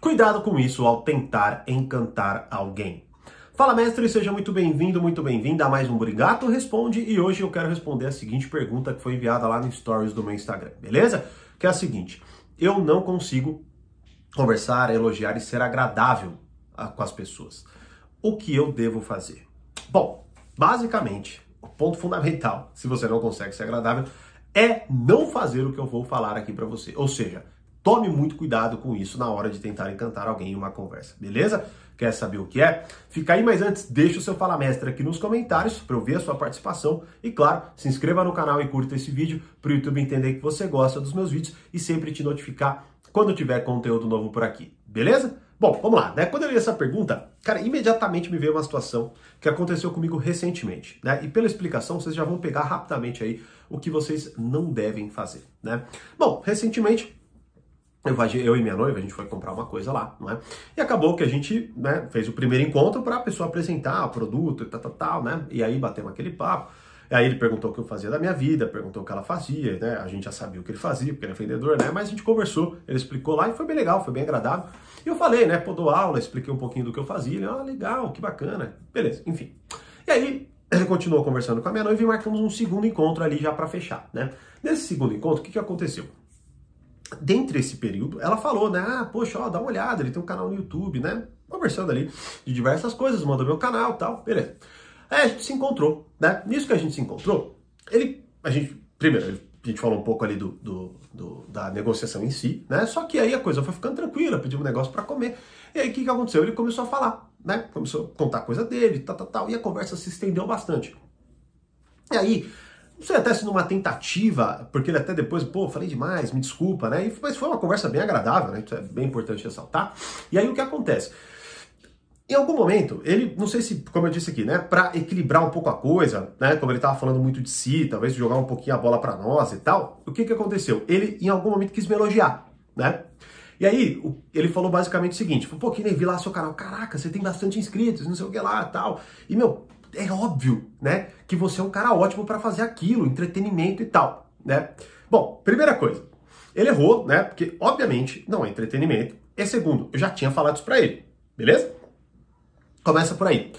Cuidado com isso ao tentar encantar alguém. Fala mestre, seja muito bem-vindo, muito bem-vinda a mais um Burigato Responde e hoje eu quero responder a seguinte pergunta que foi enviada lá no stories do meu Instagram, beleza? Que é a seguinte, eu não consigo conversar, elogiar e ser agradável com as pessoas. O que eu devo fazer? Bom, basicamente, o ponto fundamental, se você não consegue ser agradável, é não fazer o que eu vou falar aqui para você. Ou seja, tome muito cuidado com isso na hora de tentar encantar alguém em uma conversa, beleza? Quer saber o que é? Fica aí, mas antes, deixa o seu Fala Mestre aqui nos comentários para eu ver a sua participação. E claro, se inscreva no canal e curta esse vídeo para o YouTube entender que você gosta dos meus vídeos e sempre te notificar quando tiver conteúdo novo por aqui, beleza? Bom, vamos lá, né? Quando eu li essa pergunta, cara, imediatamente me veio uma situação que aconteceu comigo recentemente, né? E pela explicação, vocês já vão pegar rapidamente aí o que vocês não devem fazer, né? Bom, recentemente eu, e minha noiva, a gente foi comprar uma coisa lá, não é? E acabou que a gente né, fez o primeiro encontro para a pessoa apresentar o produto e tal, tal, tal, né? E aí batemos aquele papo. Aí ele perguntou o que eu fazia da minha vida, perguntou o que ela fazia, né? A gente já sabia o que ele fazia, porque ele é vendedor, né? Mas a gente conversou, ele explicou lá e foi bem legal, foi bem agradável. E eu falei, né? Pô, dou aula, expliquei um pouquinho do que eu fazia. Ele, ah, legal, que bacana. Beleza, enfim. E aí ele continuou conversando com a minha noiva e marcamos um segundo encontro ali já para fechar, né? Nesse segundo encontro, o que, que aconteceu? Dentre esse período, ela falou, né? Ah, poxa, ó, dá uma olhada, ele tem um canal no YouTube, né? Conversando ali de diversas coisas, mandou meu canal tal, beleza. Aí a gente se encontrou, né? Nisso que a gente se encontrou, ele, a gente, primeiro, a gente falou um pouco ali do, do, do, da negociação em si, né? Só que aí a coisa foi ficando tranquila, pediu um negócio para comer. E aí o que, que aconteceu? Ele começou a falar, né? Começou a contar coisa dele, tal, tal, tal, e a conversa se estendeu bastante. E aí, não sei até se numa tentativa, porque ele até depois, pô, falei demais, me desculpa, né? Mas foi uma conversa bem agradável, né? Isso é bem importante ressaltar. E aí o que acontece? Em algum momento, ele, não sei se, como eu disse aqui, né, para equilibrar um pouco a coisa, né, como ele estava falando muito de si, talvez jogar um pouquinho a bola para nós e tal, o que que aconteceu? Ele, em algum momento, quis me elogiar, né? E aí, ele falou basicamente o seguinte: pô, que nem vi lá seu canal, caraca, você tem bastante inscritos, não sei o que lá tal. E, meu, é óbvio, né, que você é um cara ótimo para fazer aquilo, entretenimento e tal, né? Bom, primeira coisa, ele errou, né? Porque obviamente não é entretenimento. E segundo, eu já tinha falado isso para ele, beleza? Começa por aí.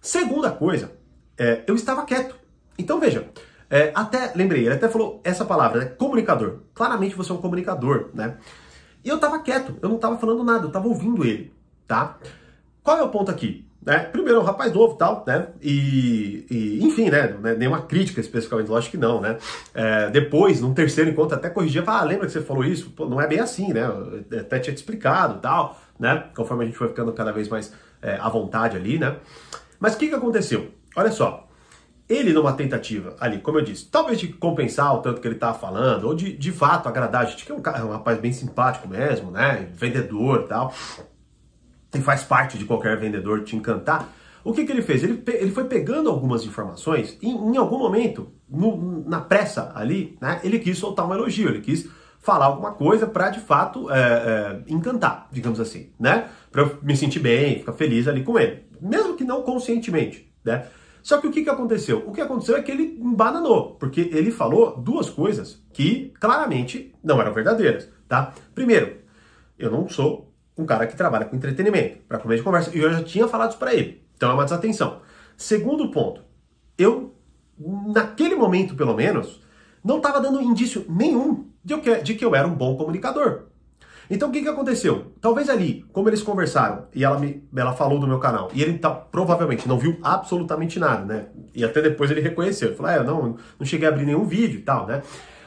Segunda coisa, é, eu estava quieto. Então veja, é, até lembrei, ele até falou essa palavra, né? Comunicador. Claramente você é um comunicador, né? E eu estava quieto, eu não estava falando nada, eu estava ouvindo ele, tá? Qual é o ponto aqui? Né? Primeiro, é um rapaz novo tal, né? E, e enfim, né? É nenhuma crítica especificamente, lógico que não, né? É, depois, num terceiro encontro, até corrigia, ah, lembra que você falou isso? Pô, não é bem assim, né? Eu até tinha te explicado tal, né? Conforme a gente foi ficando cada vez mais é, à vontade ali, né? Mas o que, que aconteceu? Olha só, ele numa tentativa ali, como eu disse, talvez de compensar o tanto que ele estava falando, ou de, de fato agradar a gente, que é um, cara, um rapaz bem simpático mesmo, né? Vendedor e tal e faz parte de qualquer vendedor te encantar. O que, que ele fez? Ele, ele foi pegando algumas informações e em algum momento, no, na pressa ali, né, ele quis soltar um elogio, ele quis falar alguma coisa para de fato é, é, encantar, digamos assim, né? Para eu me sentir bem, ficar feliz ali com ele, mesmo que não conscientemente, né? Só que o que, que aconteceu? O que aconteceu é que ele embananou, porque ele falou duas coisas que claramente não eram verdadeiras, tá? Primeiro, eu não sou um cara que trabalha com entretenimento, para comer de conversa. E eu já tinha falado isso para ele. Então é uma desatenção. Segundo ponto, eu, naquele momento pelo menos, não estava dando indício nenhum de que, de que eu era um bom comunicador. Então o que, que aconteceu? Talvez ali, como eles conversaram e ela me ela falou do meu canal e ele tá, provavelmente não viu absolutamente nada, né? E até depois ele reconheceu. Ele falou: é, eu não, não cheguei a abrir nenhum vídeo e tal, né?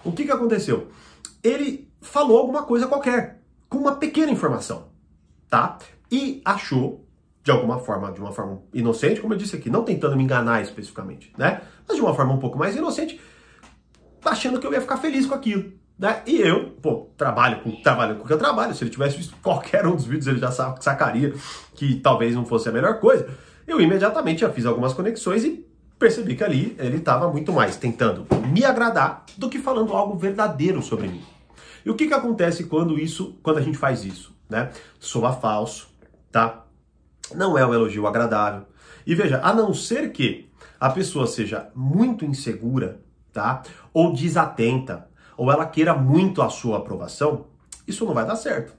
O que, que aconteceu? Ele falou alguma coisa qualquer, com uma pequena informação tá? E achou, de alguma forma, de uma forma inocente, como eu disse aqui, não tentando me enganar especificamente, né? Mas de uma forma um pouco mais inocente, achando que eu ia ficar feliz com aquilo. Né? E eu, pô, trabalho com, trabalho com o que eu trabalho. Se ele tivesse visto qualquer um dos vídeos, ele já sacaria que talvez não fosse a melhor coisa. Eu imediatamente já fiz algumas conexões e percebi que ali ele estava muito mais tentando me agradar do que falando algo verdadeiro sobre mim. E o que, que acontece quando isso, quando a gente faz isso? Né? Soa falso, tá? Não é um elogio agradável. E veja, a não ser que a pessoa seja muito insegura, tá? Ou desatenta, ou ela queira muito a sua aprovação, isso não vai dar certo,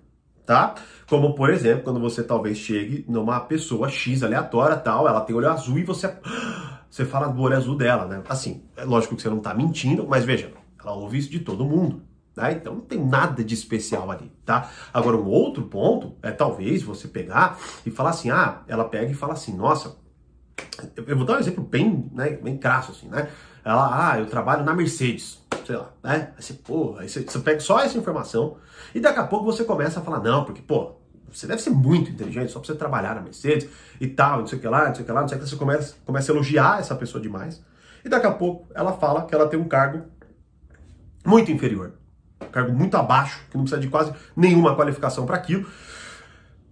tá? Como, por exemplo, quando você talvez chegue numa pessoa X aleatória, tal, ela tem olho azul e você você fala do olho azul dela, né? Assim, é lógico que você não tá mentindo, mas veja, ela ouve isso de todo mundo. Né? Então não tem nada de especial ali, tá? Agora, um outro ponto é talvez você pegar e falar assim, ah, ela pega e fala assim, nossa, eu vou dar um exemplo bem, né, bem crasso assim, né? Ela, ah, eu trabalho na Mercedes, sei lá, né? Aí você, aí você, você pega só essa informação e daqui a pouco você começa a falar, não, porque, pô, você deve ser muito inteligente só pra você trabalhar na Mercedes e tal, não sei o que lá, não sei o que lá, não sei o que, você começa, começa a elogiar essa pessoa demais. E daqui a pouco ela fala que ela tem um cargo muito inferior, cargo muito abaixo, que não precisa de quase nenhuma qualificação para aquilo.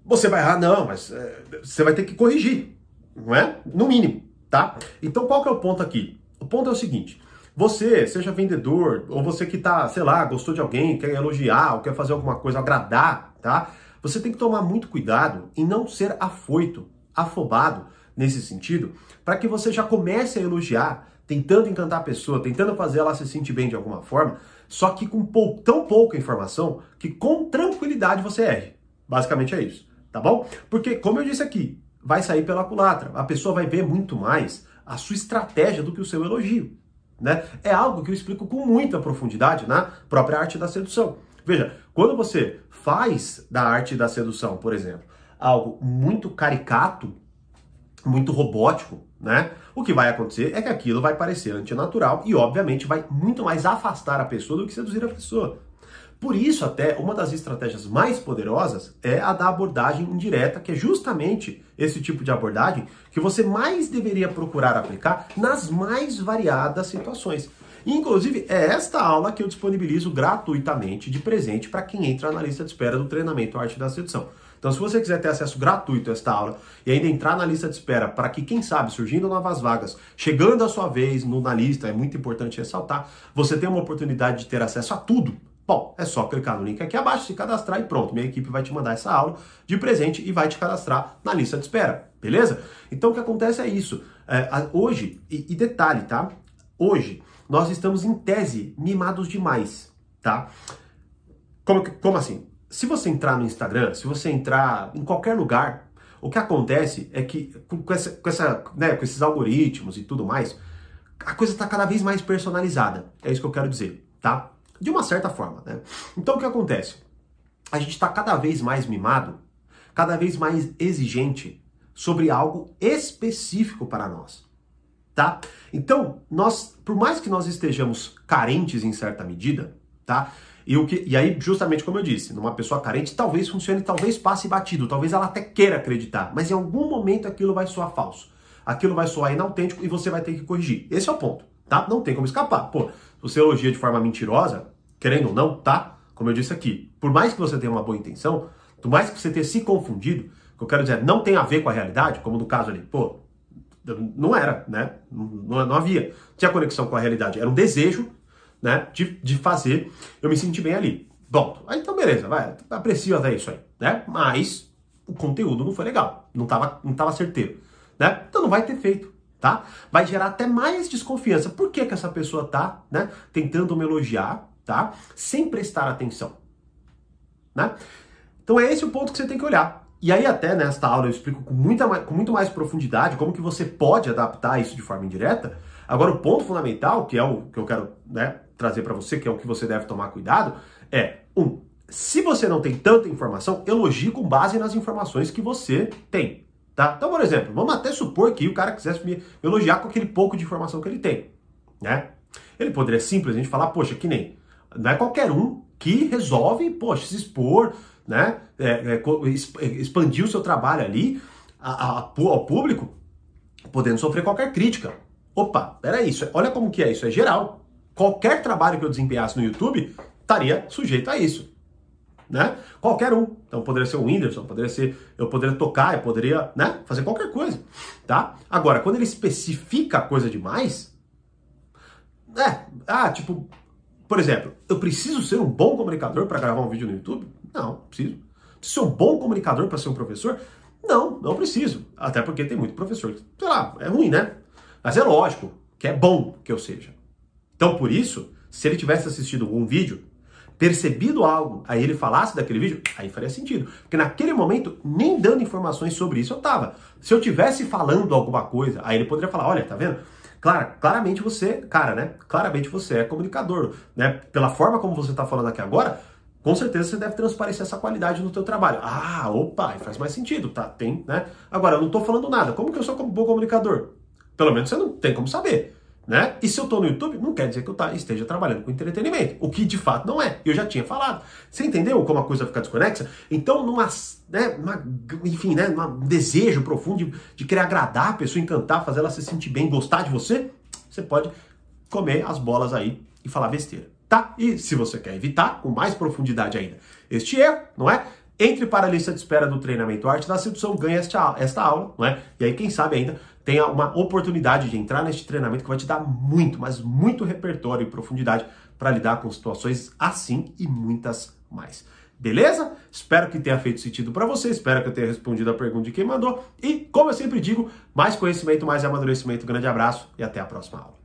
Você vai errar, não, mas é, você vai ter que corrigir, não é? No mínimo, tá? Então qual que é o ponto aqui? O ponto é o seguinte: você, seja vendedor, ou você que tá, sei lá, gostou de alguém, quer elogiar, ou quer fazer alguma coisa, agradar, tá? Você tem que tomar muito cuidado em não ser afoito, afobado nesse sentido, para que você já comece a elogiar, tentando encantar a pessoa, tentando fazer ela se sentir bem de alguma forma, só que com pou, tão pouca informação que com tranquilidade você erre. Basicamente é isso, tá bom? Porque, como eu disse aqui, vai sair pela culatra. A pessoa vai ver muito mais a sua estratégia do que o seu elogio. Né? É algo que eu explico com muita profundidade na própria arte da sedução. Veja, quando você faz da arte da sedução, por exemplo, algo muito caricato, muito robótico, né? O que vai acontecer é que aquilo vai parecer antinatural e, obviamente, vai muito mais afastar a pessoa do que seduzir a pessoa. Por isso, até, uma das estratégias mais poderosas é a da abordagem indireta, que é justamente esse tipo de abordagem que você mais deveria procurar aplicar nas mais variadas situações. Inclusive, é esta aula que eu disponibilizo gratuitamente de presente para quem entra na lista de espera do treinamento Arte da Sedução. Então, se você quiser ter acesso gratuito a esta aula e ainda entrar na lista de espera para que, quem sabe, surgindo novas vagas, chegando a sua vez no, na lista, é muito importante ressaltar, você tem uma oportunidade de ter acesso a tudo. Bom, é só clicar no link aqui abaixo, se cadastrar e pronto. Minha equipe vai te mandar essa aula de presente e vai te cadastrar na lista de espera, beleza? Então, o que acontece é isso. É, hoje, e, e detalhe, tá? Hoje, nós estamos em tese mimados demais, tá? Como, como assim? Se você entrar no Instagram, se você entrar em qualquer lugar, o que acontece é que com, essa, com, essa, né, com esses algoritmos e tudo mais, a coisa está cada vez mais personalizada. É isso que eu quero dizer, tá? De uma certa forma, né? Então o que acontece? A gente está cada vez mais mimado, cada vez mais exigente sobre algo específico para nós tá? Então, nós, por mais que nós estejamos carentes em certa medida, tá? E, o que, e aí, justamente como eu disse, numa pessoa carente, talvez funcione, talvez passe batido, talvez ela até queira acreditar, mas em algum momento aquilo vai soar falso. Aquilo vai soar inautêntico e você vai ter que corrigir. Esse é o ponto, tá? Não tem como escapar. Pô, você elogia de forma mentirosa, querendo ou não, tá? Como eu disse aqui, por mais que você tenha uma boa intenção, por mais que você tenha se confundido, que eu quero dizer, não tem a ver com a realidade, como no caso ali, pô, não era, né? Não, não havia. Tinha conexão com a realidade. Era um desejo, né? De, de fazer eu me sentir bem ali. Bom, então beleza, vai. Aprecio até isso aí, né? Mas o conteúdo não foi legal. Não tava, não tava certeiro, né? Então não vai ter feito, tá? Vai gerar até mais desconfiança. Por que que essa pessoa tá, né? Tentando me elogiar, tá? Sem prestar atenção, né? Então é esse o ponto que você tem que olhar. E aí até nesta aula eu explico com, muita, com muito mais profundidade como que você pode adaptar isso de forma indireta. Agora o ponto fundamental, que é o que eu quero né, trazer para você, que é o que você deve tomar cuidado, é um, se você não tem tanta informação, elogie com base nas informações que você tem. Tá? Então, por exemplo, vamos até supor que o cara quisesse me elogiar com aquele pouco de informação que ele tem. Né? Ele poderia simplesmente falar, poxa, que nem. Não é qualquer um que resolve, poxa, se expor, né? É, é, é, expandir o seu trabalho ali a, a, ao público, podendo sofrer qualquer crítica. Opa, peraí, isso, é, olha como que é isso, é geral. Qualquer trabalho que eu desempenhasse no YouTube estaria sujeito a isso. Né? Qualquer um. Então poderia ser o Whindersson, poderia ser, eu poderia tocar, eu poderia, né, fazer qualquer coisa, tá? Agora, quando ele especifica a coisa demais, é, ah, tipo, por exemplo, eu preciso ser um bom comunicador para gravar um vídeo no YouTube? Não, preciso. Preciso ser um bom comunicador para ser um professor? Não, não preciso. Até porque tem muito professor que, sei lá, é ruim, né? Mas é lógico que é bom que eu seja. Então, por isso, se ele tivesse assistido algum vídeo, percebido algo, aí ele falasse daquele vídeo, aí faria sentido. Porque naquele momento, nem dando informações sobre isso eu tava. Se eu tivesse falando alguma coisa, aí ele poderia falar, olha, tá vendo? Claro, claramente você, cara, né? Claramente você é comunicador, né? Pela forma como você está falando aqui agora, com certeza você deve transparecer essa qualidade no teu trabalho. Ah, opa, faz mais sentido, tá? Tem, né? Agora, eu não estou falando nada. Como que eu sou um bom comunicador? Pelo menos você não tem como saber né? E se eu estou no YouTube, não quer dizer que eu tá, esteja trabalhando com entretenimento, o que de fato não é. Eu já tinha falado. Você entendeu como a coisa fica desconexa? Então, numa, né, uma, enfim, né, um desejo profundo de, de querer agradar a pessoa, encantar, fazer ela se sentir bem, gostar de você, você pode comer as bolas aí e falar besteira, tá? E se você quer evitar, com mais profundidade ainda, este erro, não é? Entre para a lista de espera do treinamento Arte da Sedução, ganha esta, esta aula, não é? E aí, quem sabe ainda, tenha uma oportunidade de entrar neste treinamento que vai te dar muito, mas muito repertório e profundidade para lidar com situações assim e muitas mais. Beleza? Espero que tenha feito sentido para você, espero que eu tenha respondido a pergunta de quem mandou. E, como eu sempre digo, mais conhecimento, mais amadurecimento. Grande abraço e até a próxima aula.